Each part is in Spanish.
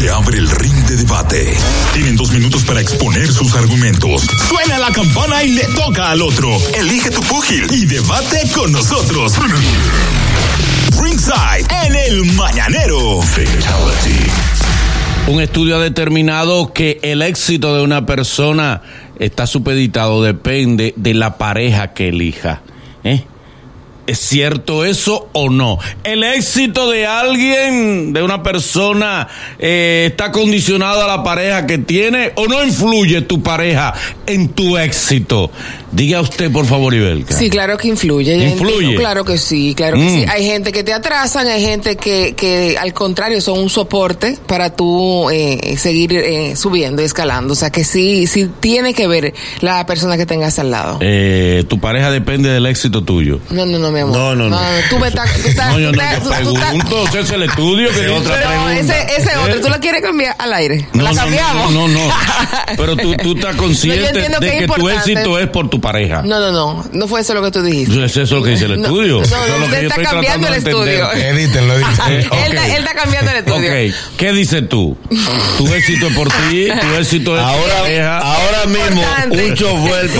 Se abre el ring de debate. Tienen dos minutos para exponer sus argumentos. Suena la campana y le toca al otro. Elige tu púgil y debate con nosotros. Ringside en el mañanero. Un estudio ha determinado que el éxito de una persona está supeditado, depende de la pareja que elija. ¿Eh? ¿Es cierto eso o no? ¿El éxito de alguien, de una persona, eh, está condicionado a la pareja que tiene o no influye tu pareja en tu éxito? Diga usted, por favor, Ibelka. Sí, claro que influye. ¿Influye? Claro que sí, claro que Mm. sí. Hay gente que te atrasan, hay gente que, que al contrario son un soporte para tú eh, seguir eh, subiendo y escalando. O sea que sí, sí tiene que ver la persona que tengas al lado. Eh, tu pareja depende del éxito tuyo. No, no, no, mi amor. No, no, no. Tú me estás... tú estás- No, yo no estás- pregunto, ese es el estudio que dice- otra Pero ese, ese otro, ¿tú la quieres cambiar al aire? No, ¿La no, cambiamos? No, no, no. Pero tú, tú estás consciente de es que tu éxito es por tu pareja. No, no, no. No fue eso lo que tú dijiste. Es eso lo que dice el No, estudio. no, Eso es lo usted que yo está estoy cambiando el estudio. Edítenlo, edítenlo. Eh, él, está, él está cambiando el estudio. Ok, ¿qué dices tú? Tu éxito es por ti, tu éxito es por tu Ahora, pareja. ahora mismo, un chofer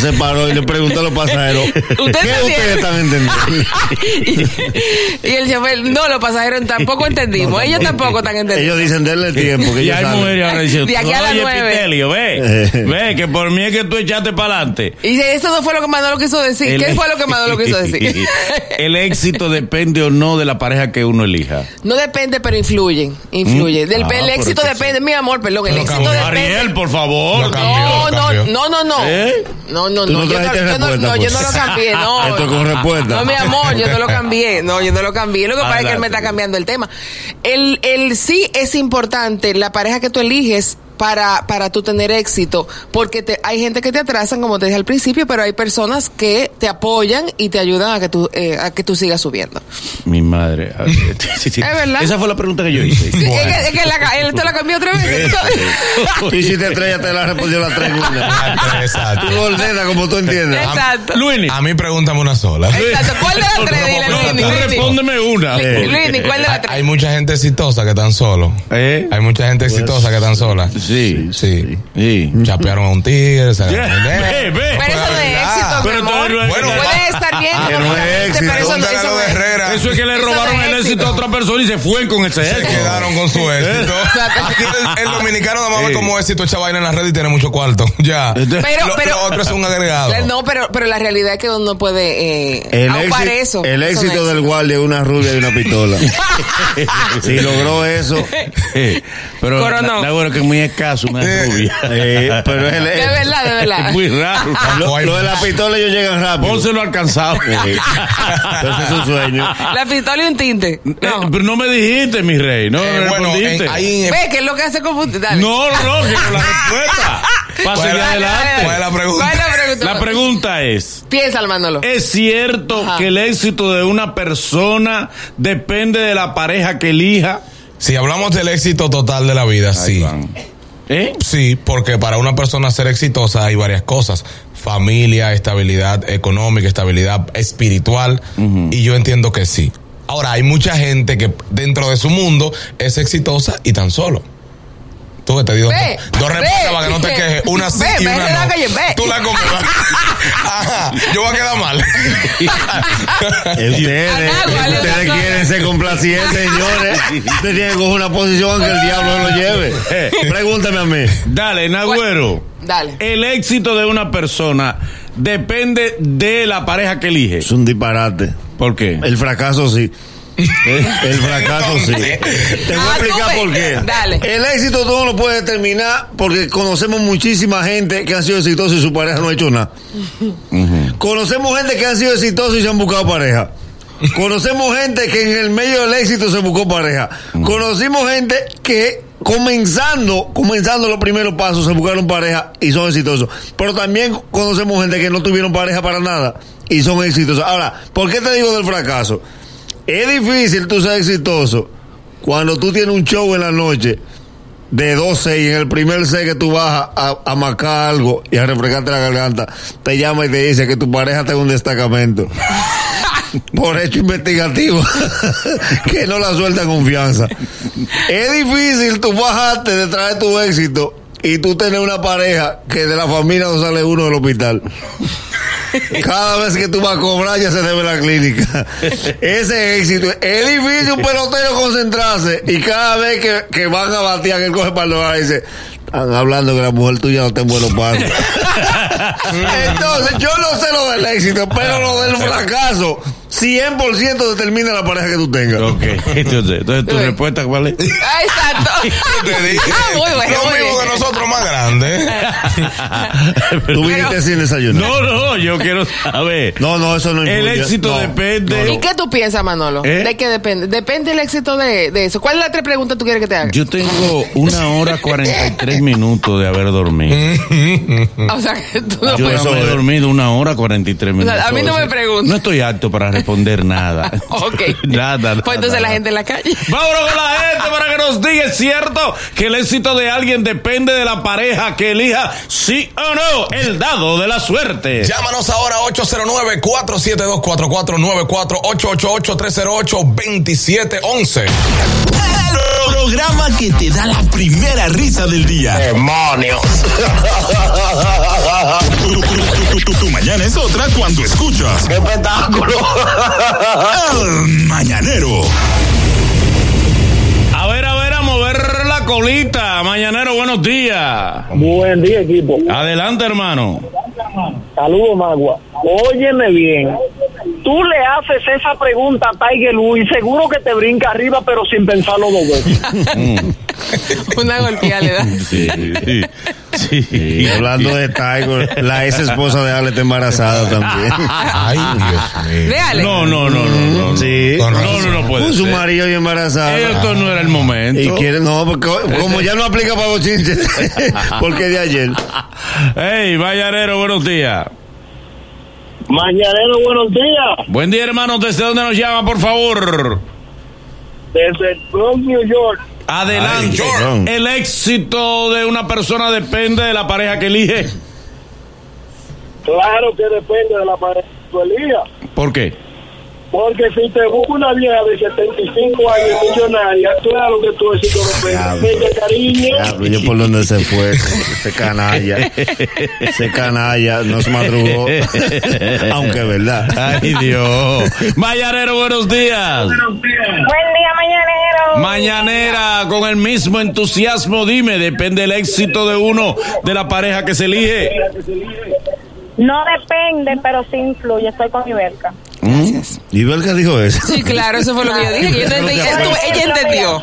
se paró y le preguntó a los pasajeros: ¿Qué ustedes están entendiendo? y el chofer, no, los pasajeros tampoco entendimos. Ellos tampoco están entendiendo. Ellos dicen: denle tiempo. Que Y hay saben". mujeres ahora diciendo, De aquí a las nueve". Pitelio, ve, ve, que por mí es que tú echaste para adelante. Y dice, eso no fue lo que Manolo quiso decir. ¿Qué fue lo que Manolo quiso decir? El éxito depende o no de la pareja que uno elija. no depende, pero influye. Influye. Del, Ah, el éxito depende, mi amor, perdón. El Pero éxito cambió. depende. Ariel, por favor. Lo cambió, No, lo no, no, no, no. ¿Eh? No, no, no. no Yo no, yo no, no, yo pues. no lo cambié, no. Esto es con respuesta. No, mi amor, yo no lo cambié. No, yo no lo cambié. Lo que pasa es que él me está cambiando el tema. El, el sí es importante, la pareja que tú eliges para, para tú tener éxito, porque te, hay gente que te atrasan, como te dije al principio, pero hay personas que te apoyan y te ayudan a que tú, eh, a que tú sigas subiendo. Mi madre. Sí, sí. Es verdad. Esa fue la pregunta que yo hice. Sí, es que, es que la, él te la cambió otra vez. Y si te estrellas, te la respondió la tres una. Exacto. Tú ordenas como tú entiendes. Exacto. Luini. A mí pregúntame una sola. Exacto. ¿Cuál de las tres? Dile, No, Luini, respóndeme una. Luini, ¿cuál de las tres? hay mucha gente exitosa que están solos. ¿Eh? Hay mucha gente exitosa que están solas. Sí. Sí. Sí. Chapearon a un tigre, se Yeah, ve, ve. Pero eso no es éxito, mi Pero amor. Bueno, estar bien que no es éxito. pero eso no, es. Eso es que le robaron el éxito a otra persona y se fue con ese Se éxito. quedaron con su éxito. Aquí el, el dominicano nada más Sí. ve como éxito echa vaina en la red y tiene mucho cuarto. Ya. Pero, lo, pero, lo otro es un agregado. No, pero, pero la realidad es que uno puede eh, El, éxito, eso. el éxito del guardia es una rubia y una pistola. si logró eso, Pero Coronó. la, bueno que es muy escaso, una rubia. eh, pero es el, De verdad, de verdad. Es muy raro. lo, lo de la pistola ellos llegan rápido. Pónselo alcanzado. Entonces es un sueño. La pistola y un tinte. Eh, No. pero no me dijiste, mi rey. No, Eh, no bueno, respondiste. en- ahí en- Ve, que es lo que hace confundir. Dale. No, no, que no la respuesta. Para ¿Cuál la- adelante. ¿Cuál es la pregunta? ¿Cuál es la pregunta? La pregunta es. Piensa, Manolo. ¿Es cierto Ajá. que el éxito de una persona depende de la pareja que elija? Si hablamos del éxito total de la vida, sí. ¿Eh? Sí, porque para una persona ser exitosa hay varias cosas. Familia, estabilidad económica, estabilidad espiritual. Y yo entiendo que sí. Ahora, hay mucha gente que dentro de su mundo es exitosa y tan solo. Tú que te digo Ve, dos respuestas para que no te quejes. Una sí Ve, y ve, una ve la no. calle. Tú la comes. Ajá, yo voy a quedar mal. Ustedes, ustedes quieren ser complacientes, señores. Ustedes tienen que coger una posición aunque el diablo lo lleve. Pregúntame a mí. Dale, Nagüero. Dale. El éxito de una persona depende de la pareja que elige. Es un disparate. ¿Por qué? El fracaso sí. El fracaso sí. Te voy a Ah, explicar por qué. Dale. El éxito tú no lo puedes determinar porque conocemos muchísima gente que han sido exitosos y su pareja no ha hecho nada. Conocemos gente que han sido exitosos y se han buscado pareja. Conocemos gente que en el medio del éxito se buscó pareja. Conocimos gente que comenzando, comenzando los primeros pasos se buscaron pareja y son exitosos. Pero también conocemos gente que no tuvieron pareja para nada y son exitosos. Ahora, ¿por qué te digo del fracaso? Es difícil tú ser exitoso cuando tú tienes un show en la noche de 12 y en el primer set que tú vas a, a macar algo y a refrescarte la garganta, te llama y te dice que tu pareja en un destacamento. por hecho investigativo que no la suelta confianza. Es difícil tú bajarte detrás de tu éxito y tú tener una pareja que de la familia no sale uno del hospital. Cada vez que tú vas a cobrar ya se debe la clínica. Ese éxito. Es difícil un pelotero concentrarse y cada vez que, que van a batear que él coge para el lugar dice, están hablando que la mujer tuya no está en buenos pasos. Entonces, yo no sé lo del éxito, pero lo del fracaso, 100% determina la pareja que tú tengas. Ok, entonces, entonces tu respuesta cuál es? Exacto. Te dije, Ah, muy bueno, lo mismo que nosotros más grandes. Tú viniste sin desayunar. No, no, yo quiero saber. No, no, eso no El influye. éxito No, depende. no, ¿Y qué tú piensas, Manolo? ¿Eh? ¿De qué depende? Depende el éxito de, de eso. ¿Cuál es la tres preguntas que tú quieres que te haga? Yo tengo una hora 43 minutos de haber dormido. o sea, que tú no Yo puedes. no he dormido una hora 43 minutos. a mí no me preguntes. No estoy apto para responder nada. Ok. nada, nada, Pues entonces la gente en la calle. Vámonos con la gente para que nos diga, ¿es cierto que el éxito de alguien depende de la pareja que elija, sí o no? El dado de la suerte. Llámanos ahora 809-472-4494, 888-308-2711. El programa que te da la primera risa del día. ¡Demonios! Tu, tu- tu- tu- tu mañana es otra cuando escuchas ¡Qué espectáculo! El Mañanero. Colita. Mañanero, buenos días. Buen día, equipo. Adelante, hermano. Saludos, Magua. Óyeme bien. Tú le haces esa pregunta a Tiger y seguro que te brinca arriba, pero sin pensarlo dos veces. Una golpeada le da. Sí, sí. Y hablando de Tiger, la ex esposa de Ale está embarazada también. Ay, Dios mío. No, no, no, no, no. Sí. No, no, no, no puede Con su ser. marido y embarazada. Esto no era el momento. Y quiere, no, porque como ya no aplica para los chinches, porque de ayer. Hey, Vallarero, buenos días. Mañanero, buenos días. Buen día, hermano. ¿Desde dónde nos llama, por favor? Desde el Bronx, New York. Adelante. Ay. El éxito de una persona depende de la pareja que elige. Claro que depende de la pareja que tú elijas. ¿Por qué? Porque si te busca una vieja de 75 años millonaria, claro que tu éxito depende. Ella, cariño. Diablo, yo por donde se fue, ese canalla. Ese canalla no se madrugó. Aunque es verdad. Ay, Dios. Vallarero, buenos días. Buen día, mañanero. Mañanera, con el mismo entusiasmo, dime, depende el éxito de uno de la pareja que se elige. No depende, pero sí influye. Estoy con Iberca. ¿Y Belka dijo eso? Sí, claro, eso fue lo que yo dije. entendí- ella entendió.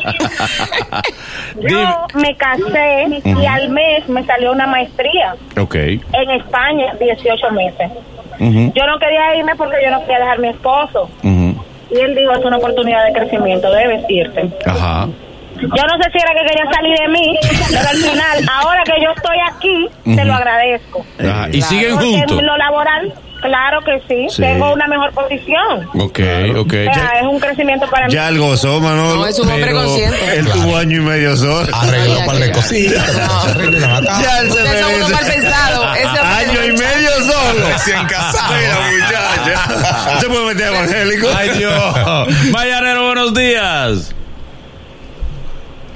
Yo me casé y al mes me salió una maestría Ok. en España, 18 meses. Yo no quería irme porque yo no quería dejar a mi esposo. Y él dijo, es una oportunidad de crecimiento, debes irte. Ajá. Yo no sé si era que quería salir de mí, pero al final, ahora que yo estoy aquí, te lo agradezco. Ajá. ¿Y Claro. siguen juntos? en lo laboral, claro que sí, Sí. tengo una mejor posición. Ok, ok. O sea, es un crecimiento para mí. Ya él gozó, Manolo. No, es un hombre consciente. Él tuvo año y medio solo. Arregló Ay, un par de cositas. Ya él se unos mal merece. pensados. Ese Año y medio solo. Recién casado. Mira, muchacha. Se puede meter evangélico. Ay, Dios. Vallarero, buenos días.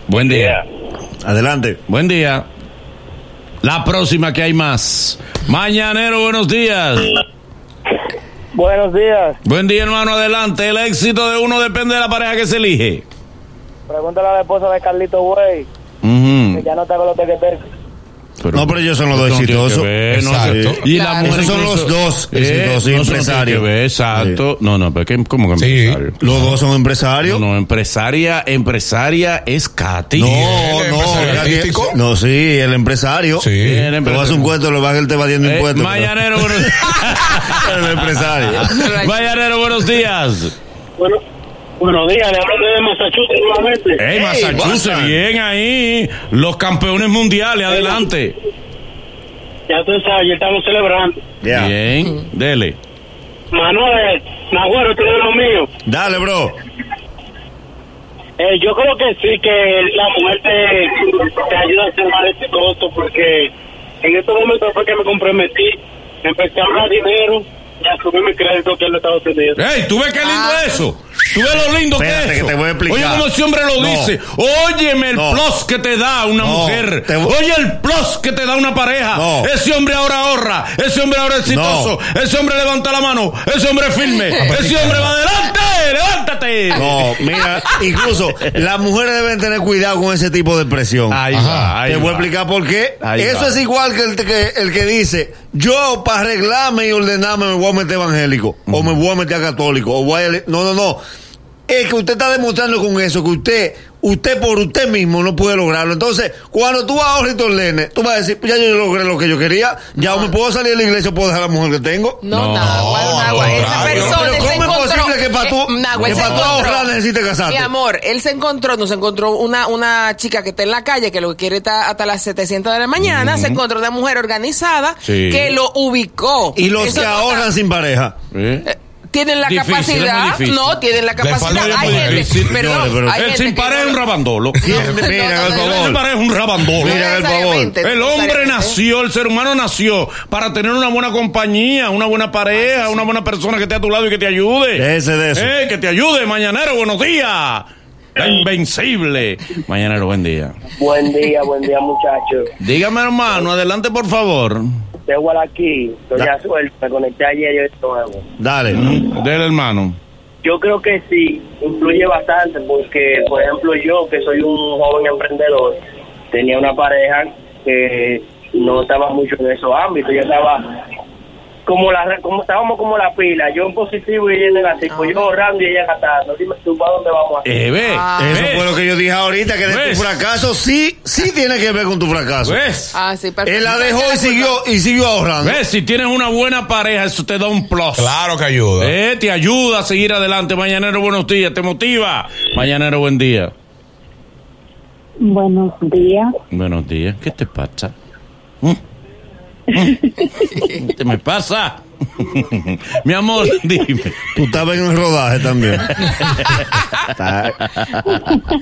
Buen día. Adelante. Buen día. La próxima que hay más. Mañanero, buenos días. Buenos días. Buen día, hermano. Adelante. El éxito de uno depende de la pareja que se elige. Pregúntale a la esposa de Carlito Güey, Ujú. ya no está con los tequeteques. No, pero ellos son los dos exitosos. que ver, no Exacto. sé. Y la Claro. mujer Esos son los dos Eh, exitosos y no, empresarios. ver, exacto. No, no, pero ¿qué- ¿cómo que Sí. empresario? Los dos son empresarios. No, no, empresaria, empresaria es Katy. No, ¿El no, artístico? no, sí, el empresario. Sí. Te empresario. vas a un cuento, lo vas a él te va diendo Eh, impuestos. Mañanero, buenos pero- el empresario. Mañanero, buenos días. Bueno, buenos días, le hablo de Massachusetts nuevamente. Hey, Hey, Massachusetts, Boston. bien ahí. Los campeones mundiales, adelante. Ya tú sabes, ya estamos celebrando. Bien, dele. Manuel, Nahuero, tú eres lo mío. Dale, bro. Eh, yo creo que sí, que la mujer te, te ayuda a ser más exitoso porque en estos momentos fue que me comprometí, empecé a ahorrar dinero Ya subí mi crédito que en Estados Unidos. ¡Ey! ¿Tú ves qué lindo Ah. es eso? ¿Tú ves lo lindo Espérate, que es que te voy a explicar. Oye, como ese hombre lo No. dice. Óyeme el No. plus que te da una No, mujer. te Oye el plus que te da una pareja. Ese hombre ahora ahorra. Ese hombre ahora es exitoso. Ese hombre levanta la mano. Ese hombre es firme. ese hombre va adelante. ¡Levántate! No, mira, incluso las mujeres deben tener cuidado con ese tipo de presión. Ahí Ajá. va. ahí Te voy a explicar por qué. Ahí Eso va. es igual que el que, el que dice, yo para arreglarme y ordenarme me voy a meter evangélico, o me voy a meter católico, o voy a... No, no, no. Es que usted está demostrando con eso que usted, usted por usted mismo no puede lograrlo. Entonces, cuando tú ahorras y te ordenes, tú vas a decir, ya yo logré lo que yo quería, ya me puedo salir de la iglesia puedo dejar a la mujer que tengo. No, No, al Nagua. Esa persona Pero ¿cómo es encontró- posible que para tú- eh, para tú encontró- ahorrar necesites casarte? Mi amor, él se encontró, nos encontró una, una chica que está en la calle, que lo que quiere está hasta las 700 de la mañana, se encontró una mujer organizada Sí. que lo ubicó. Y los Eso que no ahorran está- sin pareja. ¿Eh? Eh, tienen la Difícil, capacidad, no, tienen la capacidad. Hay gente, difícil, perdón, señores, pero- hay El gente sin pareja es un rabandolo. El sin es un rabandolo. Mira, favor. El hombre nació, el ser humano nació para tener una buena compañía, una buena pareja, una buena persona que esté a tu lado y que te ayude. Déjese de eso. Eh, que te ayude, mañanero, buenos días. La invencible. Mañanero, buen día. Buen día, buen día, muchachos. Dígame, hermano, adelante, por favor. De aquí, estoy Da- a suerte, me conecté ayer y hoy nuevo. Dale. Del hermano. Yo creo que sí, influye bastante porque, por ejemplo, yo que soy un joven emprendedor, tenía una pareja que no estaba mucho en esos ámbitos, yo estaba como la como estábamos como la pila, yo en positivo y ella en negativo, yo ahorrando y ella gastando. Dime tú, ¿para dónde vamos a Eh, ve. Ah. Eso ve, fue lo que yo dije ahorita, que de ¿Ves? tu fracaso sí, sí tiene que ver con tu fracaso. ¿Ves? Ah, sí, perfecto. Él la dejó y siguió, y siguió ahorrando. ¿Ves? Si tienes una buena pareja, eso te da un plus. Claro que ayuda. Eh, te ayuda a seguir adelante. Mañanero, buenos días. Te motiva. Mañanero, buen día. Buenos días. Buenos días. ¿Qué te pasa? ¿Mm? ¿Mm? ¿Qué te me pasa? Mi amor, dime. Tú estabas en el rodaje también.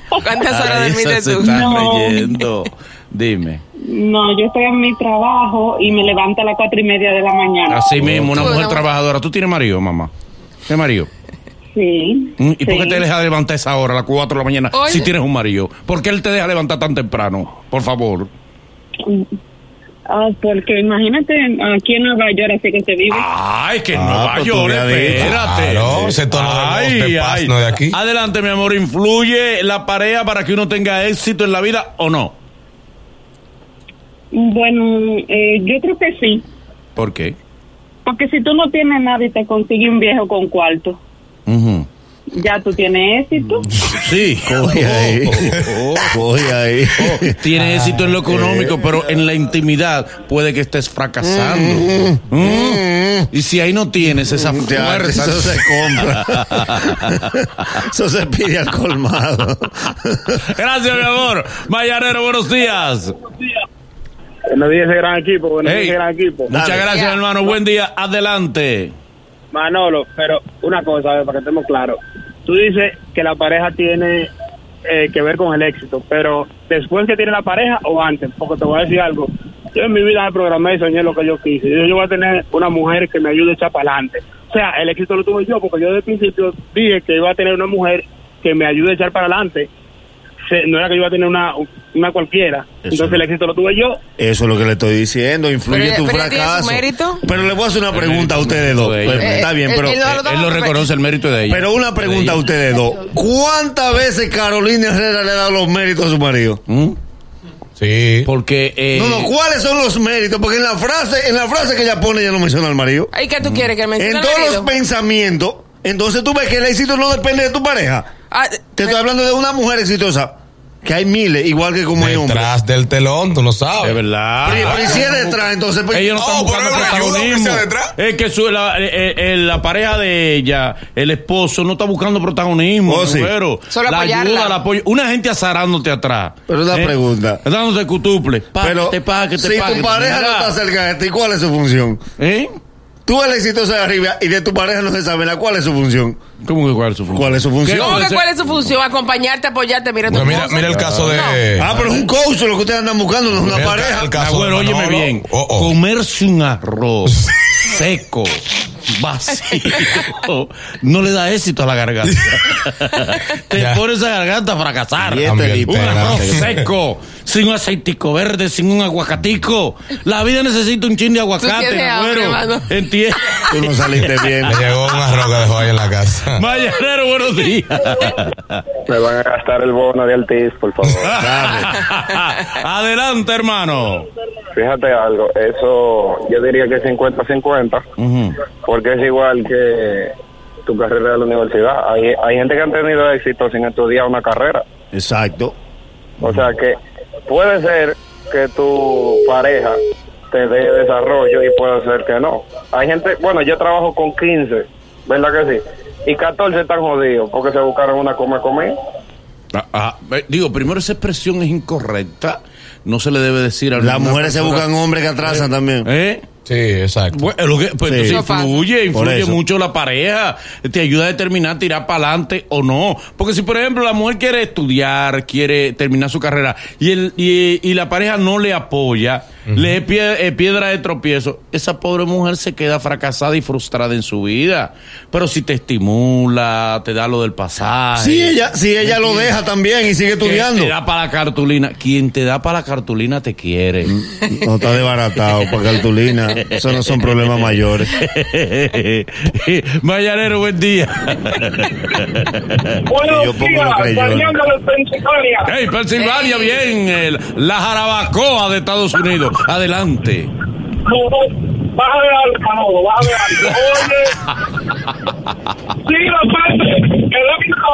¿Cuántas horas dormiste tú? está No. creyendo. Dime. No, yo estoy en mi trabajo y me levanto a las cuatro y media de la mañana. Así mismo, una mujer trabajadora. ¿Tú tienes marido, mamá? ¿Tienes marido? Sí. ¿Mm? ¿Y por qué sí. te deja levantar a esa hora, a las 4 de la mañana, Oye. si tienes un marido? ¿Por qué él te deja levantar tan temprano? Por favor. Ah, porque imagínate aquí en Nueva York, así que se vive. Ay, que Ah, Nueva pues York, espérate. Claro, ese tono de voz de aquí. Adelante, mi amor, ¿influye la pareja para que uno tenga éxito en la vida o no? Bueno, eh, yo creo que sí. ¿Por qué? Porque si tú no tienes nada y te consigues un viejo con cuarto, Ujú. Ya tú tienes éxito. Sí. Coge ahí. Coge ahí. Tiene éxito en lo económico, pero en la intimidad puede que estés fracasando. Mm. Y si ahí no tienes esa Ya, fuerza. eso se compra. eso se pide al colmado. Gracias, mi amor. Mayanero, buenos días. Buenos días, ese gran equipo, buenos Hey. días, ese gran equipo. Muchas Dale. gracias, hermano. Buen día. Adelante. Manolo, pero una cosa, a ver, para que estemos claros. Tú dices que la pareja tiene eh, que ver con el éxito, pero después que tiene la pareja o antes, porque te voy a decir algo. Yo en mi vida programé y soñé lo que yo quise. Yo, yo voy a tener una mujer que me ayude a echar para adelante. O sea, el éxito lo tuve yo, porque yo desde el principio dije que iba a tener una mujer que me ayude a echar para adelante. No era que yo iba a tener una, una cualquiera. Entonces el éxito lo tuve yo. Eso es lo que le estoy diciendo, influye Pero- tu pero fracaso. mérito. Pero le voy a hacer una pregunta a ustedes dos. Pues, Está bien, Eh, pero, él- él lo reconoce el mérito de ella. pero una pregunta a De ustedes dos. ¿Cuántas veces Carolina Herrera le ha dado los méritos a su marido? ¿Mm? Sí. Porque. eh, No, no, ¿cuáles son los méritos? Porque en la frase, en la frase que ella pone, ella no menciona al marido. ¿Y qué tú quieres que mencione En al todos los pensamientos, entonces tú ves que el éxito no depende de tu pareja. Ah, Te estoy hablando de una mujer exitosa, que hay miles, igual que como hay hombres. Detrás del telón, tú no sabes. Es verdad. Pero, pero y si es detrás, entonces... pues, Ellos no están buscando pero es una ayuda, protagonismo. detrás. Es que su- la, eh, eh, la pareja de ella, el esposo, no está buscando protagonismo. Oh, sí. Solo la apoyarla. ayuda, el apoyo. Una gente azarándote atrás. Pero una pregunta. Dándote cutuple. Pa, pero que te pague, que te si tu que te pareja no está cerca de ti, ¿cuál es su función? ¿Eh? Tú eres exitoso de arriba y de tu pareja no se sabe la cuál es su función. ¿Cómo que cuál es su función? ¿Cuál es su función? ¿Cómo que cuál es su función? Acompañarte, apoyarte, mira tu mira, mira el caso de. Ah, pero es un coach lo que ustedes andan buscando, no es una pareja. el caso Ah, bueno, de óyeme bien. Oh, oh. Comerse un arroz seco vacío no le da éxito a la garganta. Te Ya. pone esa garganta a fracasar. Este Un arroz seco, sin un aceitico verde, sin un aguacatico. La vida necesita un chin de aguacate, agüero. mano. Entiende. Tú no saliste bien. Le llegó un arroz que dejó ahí en la casa. Mañanero, buenos días. Me van a gastar el bono de Altiz, por favor. Adelante, hermano. Fíjate algo, eso yo diría que 50-50, Ujú. porque es igual que tu carrera de la universidad. Hay, hay gente que han tenido éxito sin estudiar una carrera. Exacto. O sea que puede ser que tu pareja te dé desarrollo y puede ser que no. Hay gente, bueno, yo trabajo con 15, ¿verdad que sí? Y 14 están jodidos porque se buscaron una come comer. Ah, ah, eh, digo, primero esa expresión es incorrecta. No se le debe decir a Las mujeres se buscan hombres que atrasan también. ¿Eh? Sí, exacto. Bueno, lo que- pues Sí. entonces influye, influye mucho la pareja, te ayuda a determinar tirar para adelante o no. Porque si, por ejemplo, la mujer quiere estudiar, quiere terminar su carrera y, el, y, y la pareja no le apoya, le es pie- eh, piedra de tropiezo, esa pobre mujer se queda fracasada y frustrada en su vida. Pero si te estimula, te da lo del pasaje. Si ella, si ella lo deja también y sigue estudiando. Te da para la cartulina. Quien te da para la cartulina te quiere. No está desbaratado para cartulina. Eso no son problemas mayores. Mañanero, buen día. Lo creyó. de Pensilvania. Hey, Pensilvania, bien. el- la jarabacoa de Estados Unidos. Adelante. Bájale algo, Manolo, bájale algo. Oye, sí, depende. El éxito,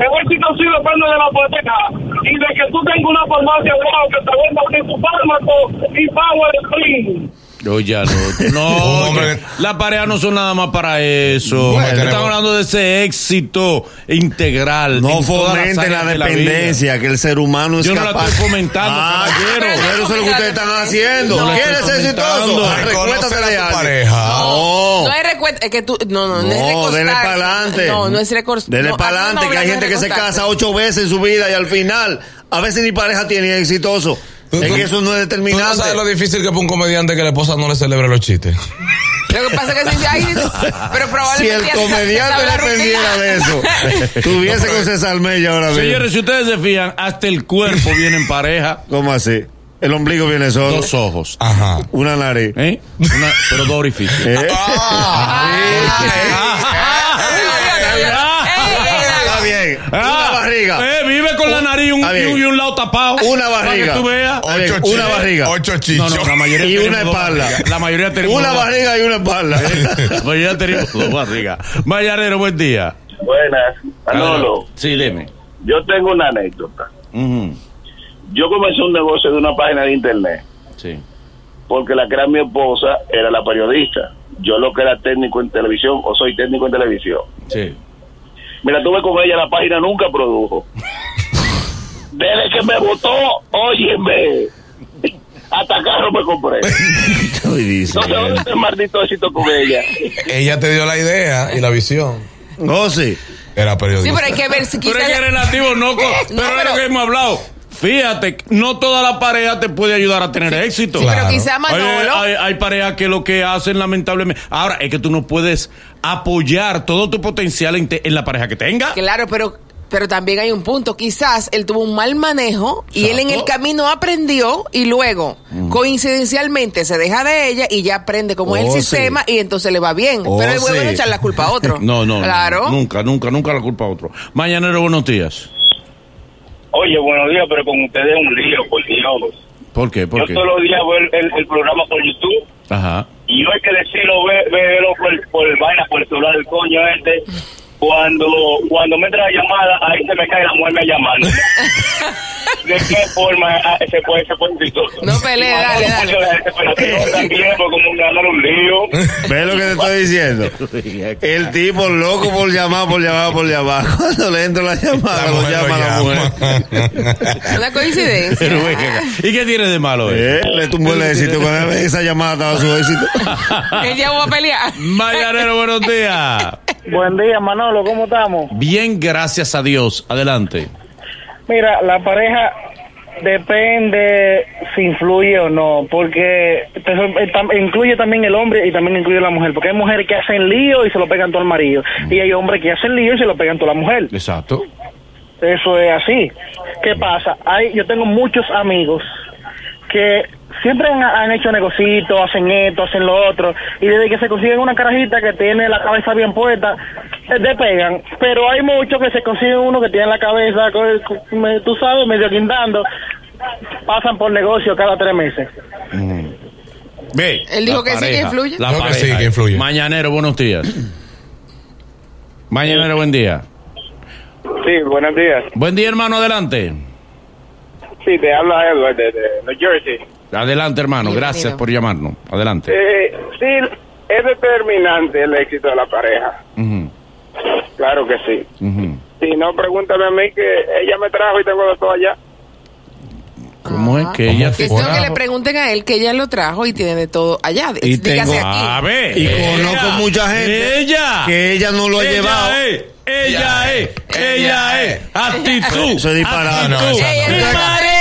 el éxito sí depende de la pareja y de que tú tengas una farmacia wow, que te venda tu fármaco y Power Spring. Oye, no, Un no hombre las parejas no son nada más para eso. Bueno, Estamos tenemos- hablando de ese éxito integral. No fomenten la dependencia, que el ser humano es Yo no la capaz. estoy fomentando, Ah, caballero. Pero eso es lo que ustedes están haciendo. No la ¿Quieres ser exitoso? Reconocer a tu pareja. No. No es recuerda, es que tú, no, no, no, es No, recostarse. dele para adelante. No, no es recostarse. Dele no, para ah, no, adelante, no, que hay no gente es que se casa ocho veces en su vida y al final, a veces ni pareja tiene es exitoso. Tú- Es tú- que eso no es ¿Tú no determinante. sabes lo difícil que es para un comediante que la esposa no le celebre los chistes? Lo que pasa es que si ay, pero Si probablemente el ya se- comediante dependiera rutina. de eso, tuviese con César Mella ahora mismo. Señores, si ustedes se fijan, hasta el cuerpo viene en pareja. ¿Cómo así? El ombligo viene solo. Dos ojos. Ajá. Una nariz. ¿Eh? Una- pero dos orificios. ¿Eh? Está bien. Una barriga. Con la nariz y un, y un- lado tapado. Una Para barriga. que tú veas. Ocho Una chichos. barriga. Ocho chichos. no, la mayoría Y una espalda. La mayoría tenemos Una barriga y una espalda. La mayoría tenemos dos barrigas. Buen día. Buenas, Manolo. Sí, dime. Yo tengo una anécdota. Yo comencé un negocio de una página de internet Sí. porque la que era mi esposa era la periodista. Yo lo que era técnico en televisión o soy técnico en televisión. Sí. Mira, tuve con ella, la página nunca produjo. Desde que me votó, óyeme, hasta carro me compré. Dice. Entonces, ¿dónde está el maldito éxito con ella? Ella te dio la idea y la visión. Oh, sí. Era Sí, periodista. pero hay que ver si Pero es que relativo, no. con- pero es lo que hemos hablado. Fíjate, no toda la pareja te puede ayudar a tener éxito. Sí, pero quizá Manolo. Hay, hay- hay parejas que lo que hacen lamentablemente. Ahora, es que tú no puedes apoyar todo tu potencial en, te- en la pareja que tenga. Claro, pero pero también hay un punto. Quizás él tuvo un mal manejo y él en el camino aprendió y luego, coincidencialmente, se deja de ella y ya aprende cómo es Oh, el sí. sistema y entonces le va bien. Oh, pero él vuelve a sí. echar la culpa a otro. No, no, no, Claro. nunca, nunca, nunca la culpa a otro. Mañanero, buenos días. Oye, buenos días, pero con ustedes es un lío, por Dios. ¿Por qué? ¿Por Yo qué? todos los días veo el, el- el programa por YouTube Ajá. y yo hay que decirlo, ve- verlo por, por vaina, por el celular del coño este. Cuando cuando me entra la llamada, ahí se me cae la mujer me llamando. ¿De qué forma ah, se puede se puede exitoso? No pelee, dale, dale. la desesperación también, porque como me ganan un lío. ¿Ves lo que te estoy diciendo? El tipo loco por llamar, por llamar, por llamar. Cuando le entra la llamada, La lo llama la mujer. Una coincidencia. ¿Y qué tiene de malo eh? Le tumbó el éxito. Cuando esa llamada estaba su éxito. él ya va a pelear. Mañanero, buenos días. Buen día, Manolo, ¿cómo estamos? Bien, gracias a Dios. Adelante. Mira, la pareja depende si influye o no, porque eh, incluye también el hombre y también incluye la mujer, porque hay mujeres que hacen lío y se lo pegan todo al marido, y hay hombres que hacen lío y se lo pegan toda la mujer. Exacto. Eso es así. ¿Qué pasa? Hay, yo tengo muchos amigos que siempre han, han hecho negocitos, hacen esto, hacen lo otro, y desde que se consiguen una carajita que tiene la cabeza bien puesta, eh, despegan. Pero hay muchos que se consiguen uno que tiene la cabeza, tú sabes, medio guindando, pasan por negocio cada tres meses. Ve. Él dijo que sí, que influye. La que pareja. sí, que influye. Mañanero, buenos días. Mañanero, buen día. Sí, buenos días. Buen día, hermano, adelante. Sí, te habla Edward de, de New Jersey. Adelante, hermano. Bienvenido. Gracias por llamarnos. Adelante. Eh, sí, es determinante el éxito de la pareja. Claro que sí. Si no, pregúntame a mí que ella me trajo y tengo de todo allá. ¿Cómo es Ah. que ella Que te tengo que trajo? le pregunten a él que ella lo trajo y tiene de todo allá. Y Dígase tengo- aquí. A ver. Y ella, conozco mucha gente Ella. que ella no lo ha ella llevado. Es, ella es. Ella es. Actitud. Disparate. No, Actitud. no.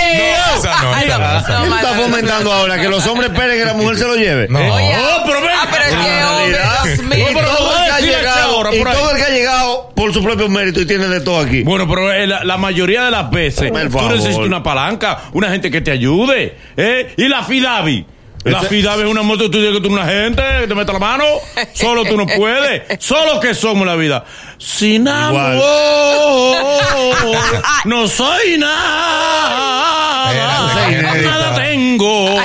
Esa no, esa esa. ¿Qué tú estás fomentando ahora? Que los hombres esperen que la mujer se lo lleve. No. Oye, Oh, pero ven. ah, pero es que hombre, realidad, Dios y mío. pero todo el que ha llegado, y por ahí. todo el que ha llegado por su propio mérito y tiene de todo aquí. Bueno, pero eh, la, la mayoría de las veces tú favor. necesitas una palanca, una gente que te ayude. ¿eh? Y la Fidavi. La Fidavi es una moto tú tienes que tú eres una gente que te mete la mano. Solo tú no puedes. Solo que somos la vida. Sin amor, no soy nada. Nada tengo. Nada.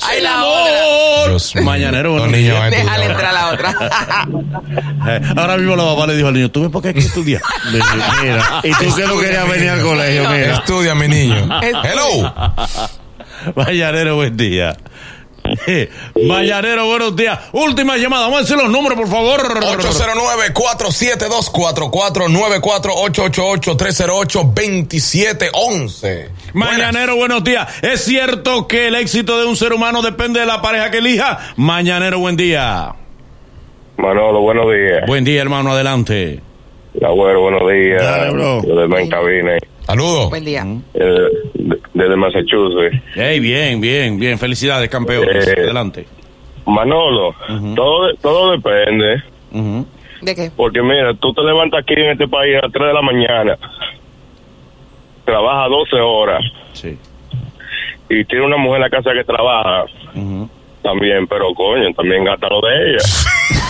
Ay, Sin la amor. Mañanero, Los niños Déjale entrar a la otra. Ahora mismo la mamá le dijo al niño, ¿tú ves por qué hay que estudiar? Mira, y tú que no querías venir al colegio, mira. Estudia, mi niño. Hello. Mañanero, buen día. Mañanero, buenos días. Última llamada. Vamos a decir los números, por favor. 809-472-4494-888-308-2711. Mañanero, buenos días. ¿Es cierto que el éxito de un ser humano depende de la pareja que elija? Mañanero, buen día. Manolo, buenos días. Buen día, hermano, adelante. Abuelo, buenos días. Dale, bro. Yo Cabine, Saludos. Buen día. eh, desde Massachusetts. Hey, bien, bien, bien. Felicidades, campeones. Eh. Adelante. Manolo, todo, todo depende. ¿De qué? Porque mira, tú te levantas aquí en este país a las 3 de la mañana, trabajas 12 horas Sí. y tiene una mujer en la casa que trabaja también, pero coño, también gasta lo de ella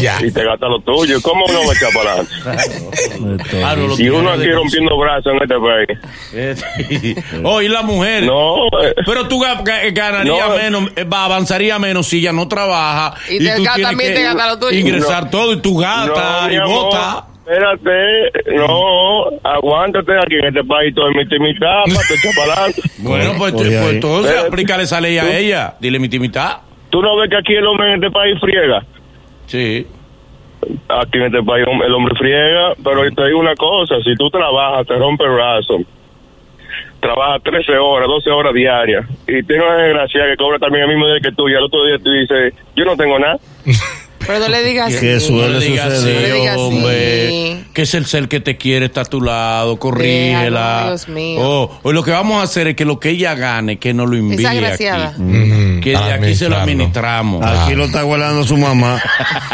Ya. y te gasta lo tuyo. ¿Cómo uno va a echar para adelante? Ah, no, Y uno aquí rompiendo brazos en este país. Eh, Oh, y la mujer. No, eh, Pero tú ga- ga- ganarías No. menos, eh, va, avanzaría menos si ella no trabaja. Y te tú ga- tienes también que te gasta lo tuyo. Ingresar No. todo y tú gastas no, mi y botas. Espérate, no, aguántate aquí en este país todo es mitad y mitad, para te echar para adelante. Bueno, pues, pues entonces Eh, aplícale esa ley a ella. Dile mitad y mitad. Tú no ves que aquí el hombre en este país friega. Sí. Aquí en este país el hombre friega, pero te digo una cosa, si tú trabajas, te rompe el brazo, trabajas 13 horas, 12 horas diarias, y tienes una desgracia que cobra también el mismo día que tú, y al otro día tú dices, yo no tengo nada. Pero no le digas así. Que suele No le digas así, suceder. No le digas así. hombre. Que es el ser que te quiere, está a tu lado, corrígela. Dios mío. Oh, o lo que vamos a hacer es que lo que ella gane, que no lo envíe Esa aquí. Ujú. Que de aquí se lo administramos. Aquí lo está guardando su mamá.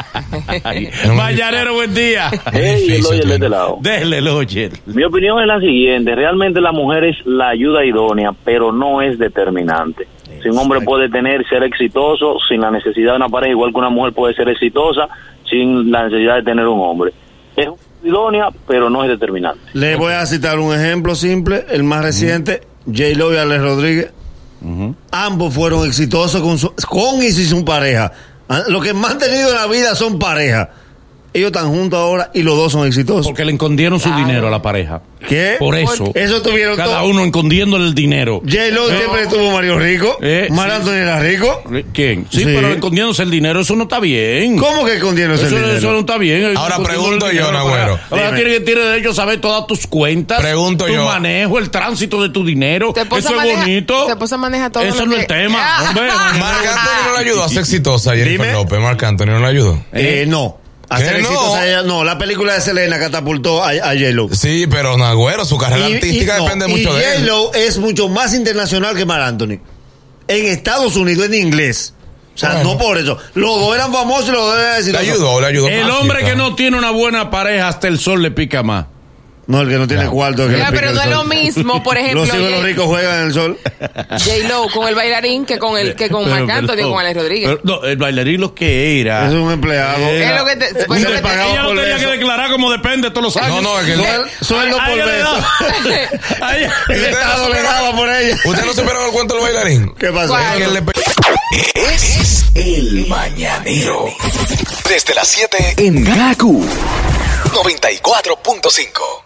Ay, Mañanero, buen día. Hey, el de este lado. Déjele, Loyer. Mi opinión es la siguiente, realmente la mujer es la ayuda idónea, pero no es determinante. Si un hombre puede tener, ser exitoso sin la necesidad de una pareja, igual que una mujer puede ser exitosa sin la necesidad de tener un hombre. Es idónea, pero no es determinante. Le voy a citar un ejemplo simple, el más reciente, J. Lo y Alex Rodríguez. Ambos fueron exitosos con, su, con y sin su pareja. Ah, Lo que más han tenido en la vida son pareja. Ellos están juntos ahora y los dos son exitosos. Porque le escondieron su dinero a la pareja. ¿Qué? Por eso. Eso tuvieron Cada uno escondiéndole el dinero. J. Lo siempre tuvo Mario Rico. Eh, Mar sí. Anthony era rico. ¿Quién? Sí, Sí. pero escondiéndose el dinero, eso no está bien. ¿Cómo que escondieron ese Eso, dinero? eso no está bien. Ahora pregunto el yo, Nagüero. Ahora tiene que tiene derecho a saber todas tus cuentas. Pregunto tu yo. manejo, el tránsito de tu dinero. Tu Eso es maneja- bonito. tu esposa maneja todo Eso lo no es el tema. Hombre, Marc Anthony no le ayudó a ser exitosa, Jennifer Dime. López. Marc Anthony no le ayudó. Eh, no. Hacer ¿Qué no? exitosa a ella. No, la película de Selena catapultó a, a J-Lo. Sí, pero Nagüero, su carrera Y- artística y- no, depende y mucho de él. J-Lo es mucho más internacional que Mar Anthony. En Estados Unidos, en inglés. O sea, Bueno. no por eso. Los dos eran famosos y los dos eran Le exitosos. ayudó, le ayudó. El más, hombre sí, que claro. no tiene una buena pareja, hasta el sol le pica más. No, el que no tiene cuarto. que pica pero no es lo mismo, por ejemplo, Los hijos de los J- ricos juegan en el sol. J-Lo con el bailarín que con el que con Marc Anthony con Alex Rodríguez. pero, no, el bailarín lo que era. Es un empleado. Era- Es lo que te- Se pues, lo que te- Ella tenía que declarar como depende todos los años. No, no, es que el- Suel- Sueldo por beso. El Estado le daba por ella. ¿Usted no supieron el cuento del bailarín? ¿Qué pasó? Es el mañanero. Desde las 7 en Gaku 94.5.